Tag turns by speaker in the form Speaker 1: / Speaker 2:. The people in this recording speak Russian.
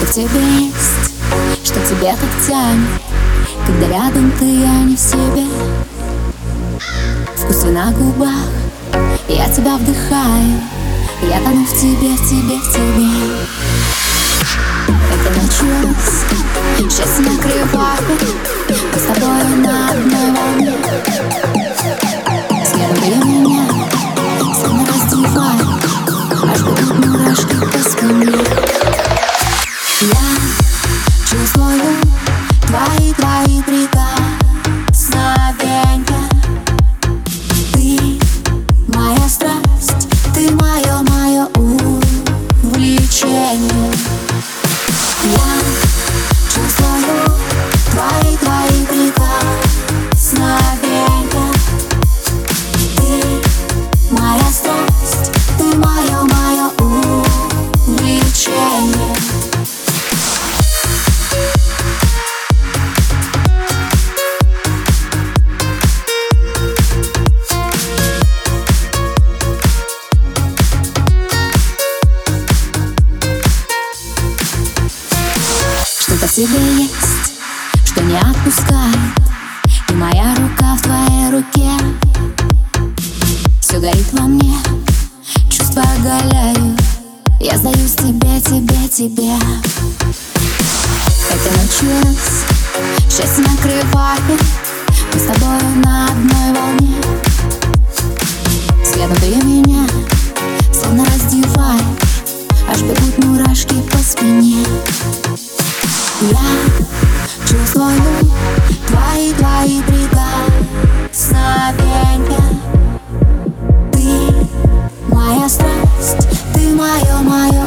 Speaker 1: Что-то в тебе есть, что тебе так тянет Когда рядом ты, а не в себе. Вкус на губах, я тебя вдыхаю Я тону в тебе, в тебе, в тебе. Это началось, тебе есть, что не отпускает И моя рука в твоей руке. Все горит во мне, чувства оголяю Я сдаюсь тебе, тебе, тебе. Это началось, счастье накрывает. Мы с тобой на одной волне склоню твои, твои прикосновения Ты моя страсть, ты мое, мое